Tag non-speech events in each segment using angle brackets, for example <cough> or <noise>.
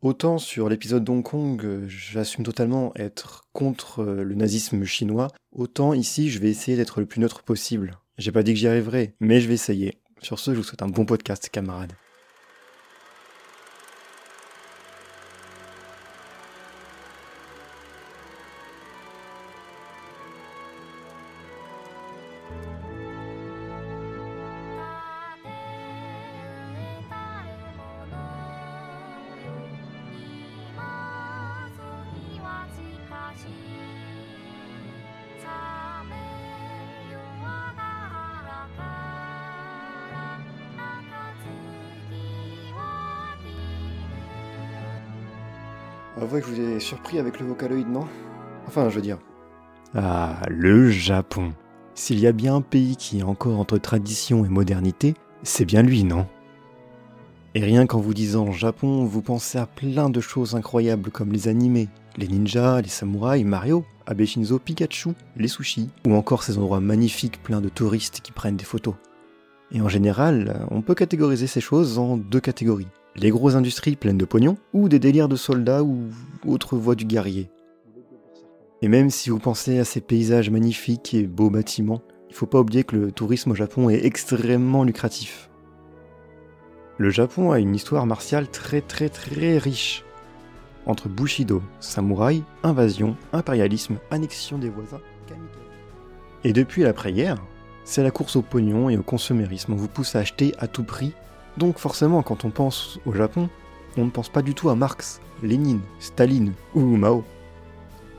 Autant sur l'épisode d'Hong Kong, euh, j'assume totalement être contre euh, le nazisme chinois, autant ici je vais essayer d'être le plus neutre possible. J'ai pas dit que j'y arriverai, mais je vais essayer. Sur ce, je vous souhaite un bon podcast, camarades. Avouez que je vous ai surpris avec le vocaloïde, non? Enfin, je veux dire. Ah, le Japon. S'il y a bien un pays qui est encore entre tradition et modernité, c'est bien lui, non? Et rien qu'en vous disant Japon, vous pensez à plein de choses incroyables comme les animés, les ninjas, les samouraïs, Mario, Abe Shinzo, Pikachu, les sushis, ou encore ces endroits magnifiques pleins de touristes qui prennent des photos. Et en général, on peut catégoriser ces choses en deux catégories les grosses industries pleines de pognon, ou des délires de soldats ou autres voies du guerrier. Et même si vous pensez à ces paysages magnifiques et beaux bâtiments, il faut pas oublier que le tourisme au Japon est extrêmement lucratif. Le Japon a une histoire martiale très très très riche. Entre Bushido, samouraï, invasion, impérialisme, annexion des voisins, Et depuis l'après-guerre, c'est la course au pognon et au consumérisme. On vous pousse à acheter à tout prix donc forcément, quand on pense au Japon, on ne pense pas du tout à Marx, Lénine, Staline ou Mao.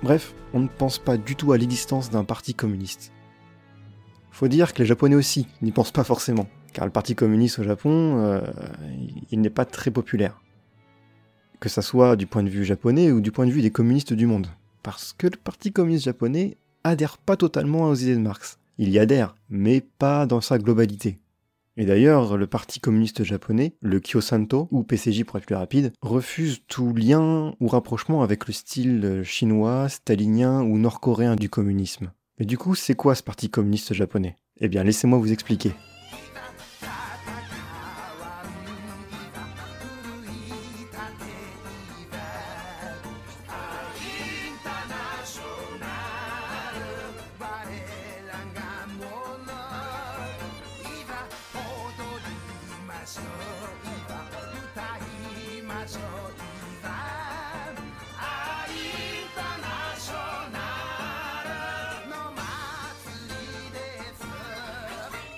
Bref, on ne pense pas du tout à l'existence d'un parti communiste. Faut dire que les Japonais aussi n'y pensent pas forcément, car le parti communiste au Japon, euh, il n'est pas très populaire. Que ça soit du point de vue japonais ou du point de vue des communistes du monde. Parce que le parti communiste japonais adhère pas totalement aux idées de Marx. Il y adhère, mais pas dans sa globalité. Et d'ailleurs, le Parti communiste japonais, le Kyosanto, ou PCJ pour être plus rapide, refuse tout lien ou rapprochement avec le style chinois, stalinien ou nord-coréen du communisme. Mais du coup, c'est quoi ce Parti communiste japonais? Eh bien, laissez-moi vous expliquer.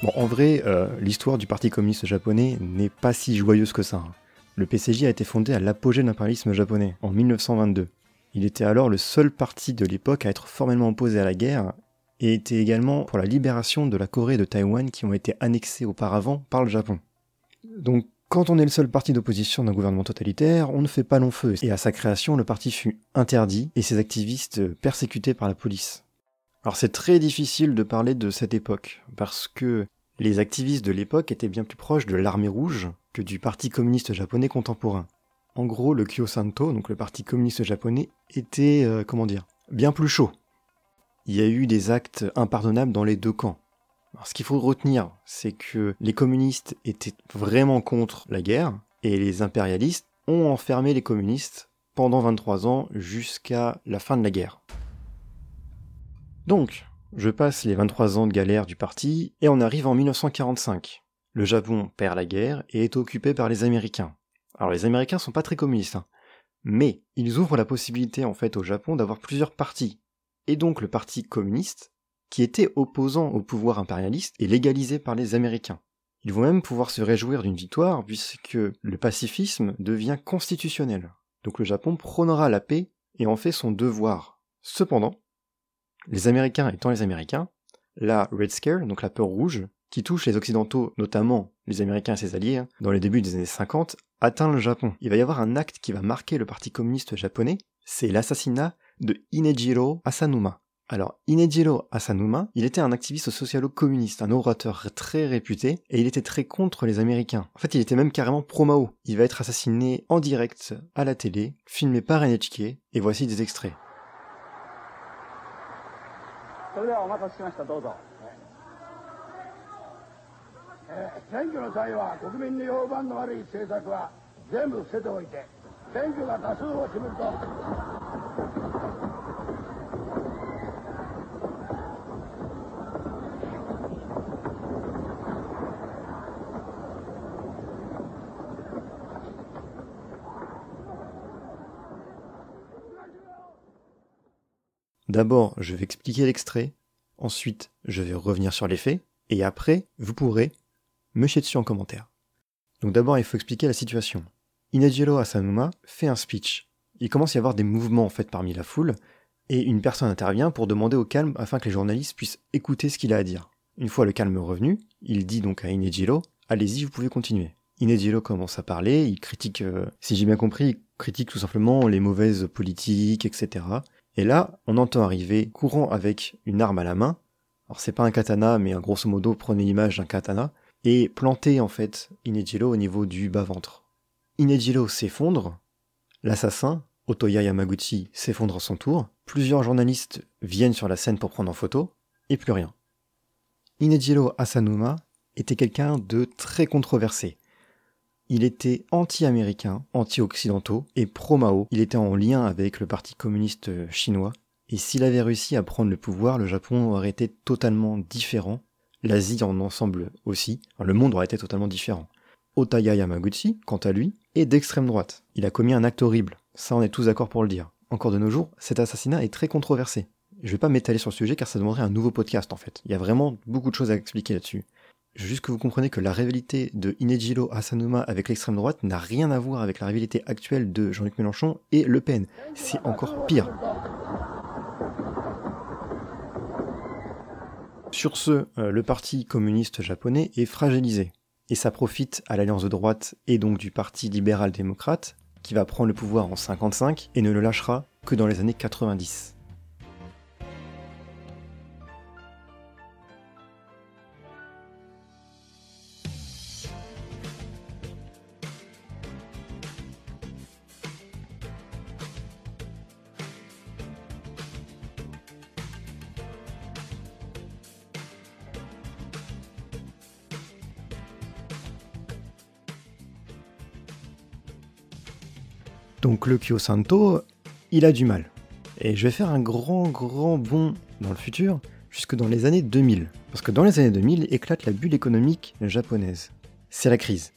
Bon, en vrai, euh, l'histoire du Parti communiste japonais n'est pas si joyeuse que ça. Hein. Le PCJ a été fondé à l'apogée de l'impérialisme japonais, en 1922. Il était alors le seul parti de l'époque à être formellement opposé à la guerre, et était également pour la libération de la Corée et de Taïwan qui ont été annexés auparavant par le Japon. Donc, quand on est le seul parti d'opposition d'un gouvernement totalitaire, on ne fait pas long feu, et à sa création, le parti fut interdit et ses activistes persécutés par la police. Alors c'est très difficile de parler de cette époque, parce que les activistes de l'époque étaient bien plus proches de l'armée rouge que du parti communiste japonais contemporain. En gros, le Kyosanto, donc le parti communiste japonais, était, euh, comment dire, bien plus chaud. Il y a eu des actes impardonnables dans les deux camps. Ce qu'il faut retenir, c'est que les communistes étaient vraiment contre la guerre, et les impérialistes ont enfermé les communistes pendant 23 ans jusqu'à la fin de la guerre. Donc, je passe les 23 ans de galère du parti et on arrive en 1945. Le Japon perd la guerre et est occupé par les Américains. Alors les Américains sont pas très communistes, hein. mais ils ouvrent la possibilité en fait au Japon d'avoir plusieurs partis. Et donc le parti communiste, qui était opposant au pouvoir impérialiste, est légalisé par les Américains. Ils vont même pouvoir se réjouir d'une victoire puisque le pacifisme devient constitutionnel. Donc le Japon prônera la paix et en fait son devoir. Cependant, les Américains étant les Américains, la Red Scare, donc la peur rouge, qui touche les Occidentaux, notamment les Américains et ses alliés, hein, dans les débuts des années 50, atteint le Japon. Il va y avoir un acte qui va marquer le Parti communiste japonais, c'est l'assassinat de Inejiro Asanuma. Alors, Inejiro Asanuma, il était un activiste socialo-communiste, un orateur très réputé, et il était très contre les Américains. En fait, il était même carrément pro-Mao. Il va être assassiné en direct à la télé, filmé par NHK, et voici des extraits. それではお待たせしました。どうぞ、えー、選挙の際は国民に評判の悪い政策は全部捨てておいて選挙が多数を占めると。D'abord, je vais expliquer l'extrait, ensuite, je vais revenir sur les faits, et après, vous pourrez me chier dessus en commentaire. Donc d'abord, il faut expliquer la situation. Inejiro Asanuma fait un speech. Il commence à y avoir des mouvements en fait parmi la foule, et une personne intervient pour demander au calme afin que les journalistes puissent écouter ce qu'il a à dire. Une fois le calme revenu, il dit donc à Inejiro Allez-y, vous pouvez continuer. Inejiro commence à parler, il critique, euh, si j'ai bien compris, il critique tout simplement les mauvaises politiques, etc. Et là, on entend arriver courant avec une arme à la main. Alors c'est pas un katana, mais grosso modo, prenez l'image d'un katana et planter en fait Inejiro au niveau du bas-ventre. Inejiro s'effondre, l'assassin, Otoya Yamaguchi, s'effondre à son tour, plusieurs journalistes viennent sur la scène pour prendre en photo, et plus rien. Inejiro Asanuma était quelqu'un de très controversé. Il était anti-américain, anti-occidentaux et pro-Mao. Il était en lien avec le Parti communiste chinois. Et s'il avait réussi à prendre le pouvoir, le Japon aurait été totalement différent. L'Asie en ensemble aussi. le monde aurait été totalement différent. Otaya Yamaguchi, quant à lui, est d'extrême droite. Il a commis un acte horrible. Ça, on est tous d'accord pour le dire. Encore de nos jours, cet assassinat est très controversé. Je vais pas m'étaler sur le sujet car ça demanderait un nouveau podcast en fait. Il y a vraiment beaucoup de choses à expliquer là-dessus. Juste que vous comprenez que la rivalité de Inejiro Asanuma avec l'extrême droite n'a rien à voir avec la rivalité actuelle de Jean-Luc Mélenchon et Le Pen. C'est encore pire. Sur ce, euh, le parti communiste japonais est fragilisé. Et ça profite à l'alliance de droite et donc du parti libéral-démocrate, qui va prendre le pouvoir en 55 et ne le lâchera que dans les années 90. Donc le Kyosanto, il a du mal. Et je vais faire un grand grand bond dans le futur, jusque dans les années 2000. Parce que dans les années 2000 éclate la bulle économique japonaise. C'est la crise.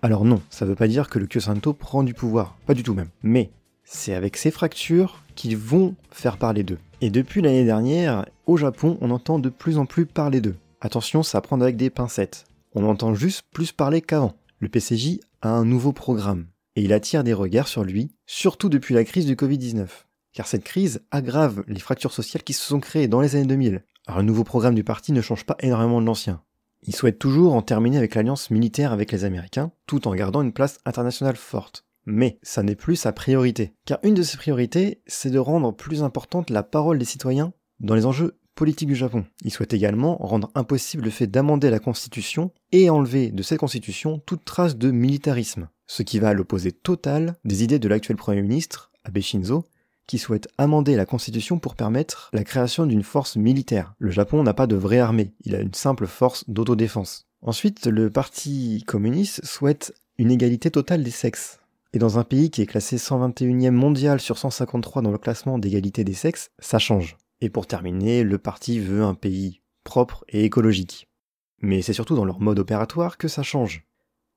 Alors non, ça veut pas dire que le Kyosanto prend du pouvoir, pas du tout même. Mais c'est avec ces fractures qu'ils vont faire parler d'eux. Et depuis l'année dernière, au Japon, on entend de plus en plus parler d'eux. Attention, ça prend avec des pincettes. On entend juste plus parler qu'avant. Le PCJ a un nouveau programme et il attire des regards sur lui, surtout depuis la crise du Covid-19. Car cette crise aggrave les fractures sociales qui se sont créées dans les années 2000. Alors le nouveau programme du parti ne change pas énormément de l'ancien. Il souhaite toujours en terminer avec l'alliance militaire avec les Américains, tout en gardant une place internationale forte. Mais ça n'est plus sa priorité. Car une de ses priorités, c'est de rendre plus importante la parole des citoyens dans les enjeux politique du Japon. Il souhaite également rendre impossible le fait d'amender la constitution et enlever de cette constitution toute trace de militarisme, ce qui va à l'opposé total des idées de l'actuel Premier ministre, Abe Shinzo, qui souhaite amender la constitution pour permettre la création d'une force militaire. Le Japon n'a pas de vraie armée, il a une simple force d'autodéfense. Ensuite, le Parti communiste souhaite une égalité totale des sexes. Et dans un pays qui est classé 121e mondial sur 153 dans le classement d'égalité des sexes, ça change. Et pour terminer, le parti veut un pays propre et écologique. Mais c'est surtout dans leur mode opératoire que ça change.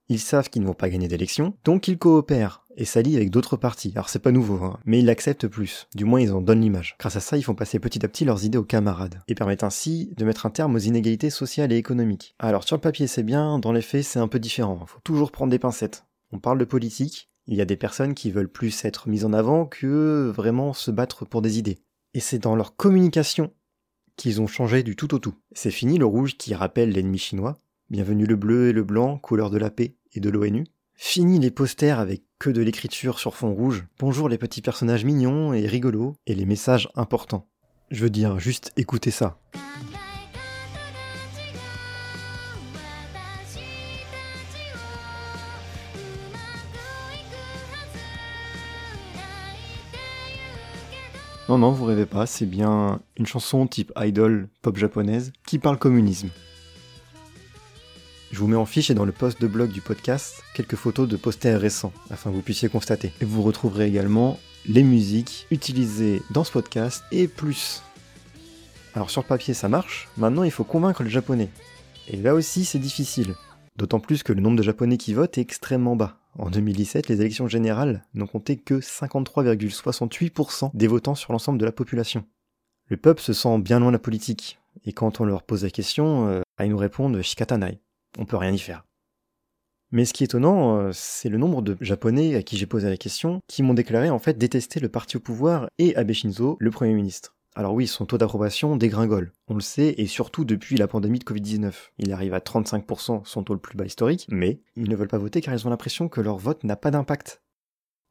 Ils savent qu'ils ne vont pas gagner d'élection, donc ils coopèrent et s'allient avec d'autres partis. Alors c'est pas nouveau, hein, mais ils l'acceptent plus. Du moins ils en donnent l'image. Grâce à ça, ils font passer petit à petit leurs idées aux camarades et permettent ainsi de mettre un terme aux inégalités sociales et économiques. Alors sur le papier c'est bien, dans les faits c'est un peu différent. Faut toujours prendre des pincettes. On parle de politique, il y a des personnes qui veulent plus être mises en avant que vraiment se battre pour des idées. Et c'est dans leur communication qu'ils ont changé du tout au tout. C'est fini le rouge qui rappelle l'ennemi chinois. Bienvenue le bleu et le blanc, couleur de la paix et de l'ONU. Fini les posters avec que de l'écriture sur fond rouge. Bonjour les petits personnages mignons et rigolos et les messages importants. Je veux dire, juste écoutez ça. Non, non, vous rêvez pas, c'est bien une chanson type idol pop japonaise qui parle communisme. Je vous mets en fiche et dans le post de blog du podcast quelques photos de posters récents afin que vous puissiez constater. Et vous retrouverez également les musiques utilisées dans ce podcast et plus. Alors sur papier ça marche, maintenant il faut convaincre le japonais. Et là aussi c'est difficile. D'autant plus que le nombre de japonais qui votent est extrêmement bas. En 2017, les élections générales n'ont compté que 53,68% des votants sur l'ensemble de la population. Le peuple se sent bien loin de la politique, et quand on leur pose la question, euh, ils nous répondent Shikatanai. On peut rien y faire. Mais ce qui est étonnant, euh, c'est le nombre de Japonais à qui j'ai posé la question qui m'ont déclaré en fait détester le parti au pouvoir et Abe Shinzo, le Premier ministre. Alors oui, son taux d'approbation dégringole, on le sait, et surtout depuis la pandémie de Covid-19. Il arrive à 35%, son taux le plus bas historique, mais ils ne veulent pas voter car ils ont l'impression que leur vote n'a pas d'impact.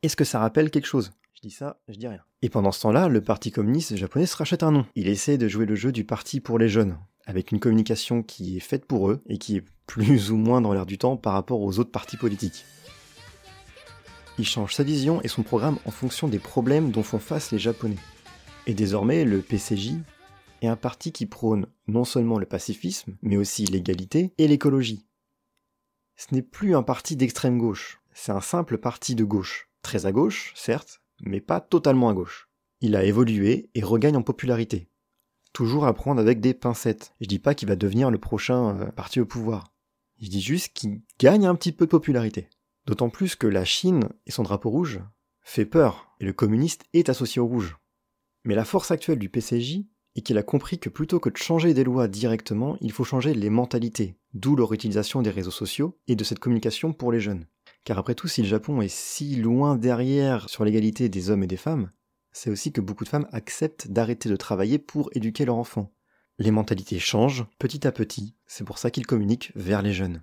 Est-ce que ça rappelle quelque chose? Je dis ça, je dis rien. Et pendant ce temps-là, le parti communiste japonais se rachète un nom. Il essaie de jouer le jeu du parti pour les jeunes, avec une communication qui est faite pour eux et qui est plus <laughs> ou moins dans l'air du temps par rapport aux autres partis politiques. Il change sa vision et son programme en fonction des problèmes dont font face les Japonais. Et désormais, le PCJ est un parti qui prône non seulement le pacifisme, mais aussi l'égalité et l'écologie. Ce n'est plus un parti d'extrême gauche, c'est un simple parti de gauche. Très à gauche, certes, mais pas totalement à gauche. Il a évolué et regagne en popularité. Toujours à prendre avec des pincettes. Je dis pas qu'il va devenir le prochain euh, parti au pouvoir. Je dis juste qu'il gagne un petit peu de popularité. D'autant plus que la Chine et son drapeau rouge fait peur, et le communiste est associé au rouge. Mais la force actuelle du PCJ est qu'il a compris que plutôt que de changer des lois directement, il faut changer les mentalités, d'où leur utilisation des réseaux sociaux et de cette communication pour les jeunes. Car après tout, si le Japon est si loin derrière sur l'égalité des hommes et des femmes, c'est aussi que beaucoup de femmes acceptent d'arrêter de travailler pour éduquer leurs enfants. Les mentalités changent petit à petit, c'est pour ça qu'ils communiquent vers les jeunes.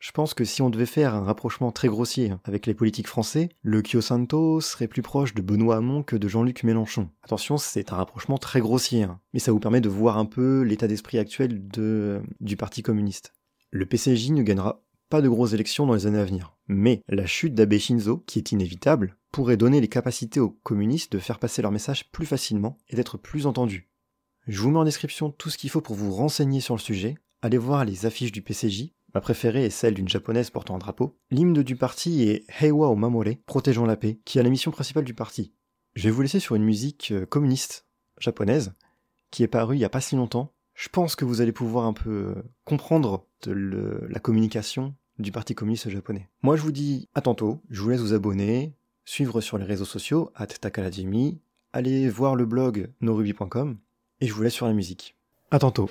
Je pense que si on devait faire un rapprochement très grossier avec les politiques français, le Kyosanto serait plus proche de Benoît Hamon que de Jean-Luc Mélenchon. Attention, c'est un rapprochement très grossier, hein, mais ça vous permet de voir un peu l'état d'esprit actuel du Parti communiste. Le PCJ ne gagnera de grosses élections dans les années à venir. Mais la chute d'Abe Shinzo, qui est inévitable, pourrait donner les capacités aux communistes de faire passer leur message plus facilement et d'être plus entendus. Je vous mets en description tout ce qu'il faut pour vous renseigner sur le sujet. Allez voir les affiches du PCJ Ma préférée est celle d'une japonaise portant un drapeau. L'hymne du parti est Heiwa o Mamore, protégeons la paix, qui est la mission principale du parti. Je vais vous laisser sur une musique euh, communiste japonaise qui est parue il n'y a pas si longtemps. Je pense que vous allez pouvoir un peu euh, comprendre la communication du parti communiste japonais. Moi je vous dis à tantôt, je vous laisse vous abonner, suivre sur les réseaux sociaux, at takalajimi, allez voir le blog noruby.com, et je vous laisse sur la musique. À tantôt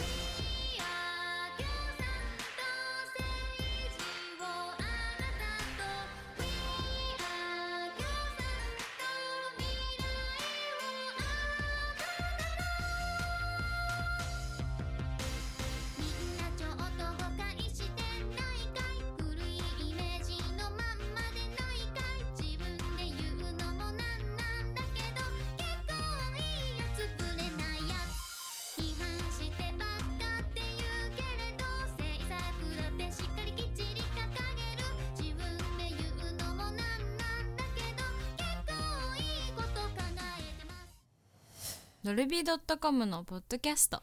ドルビー .com のポッドキャスト。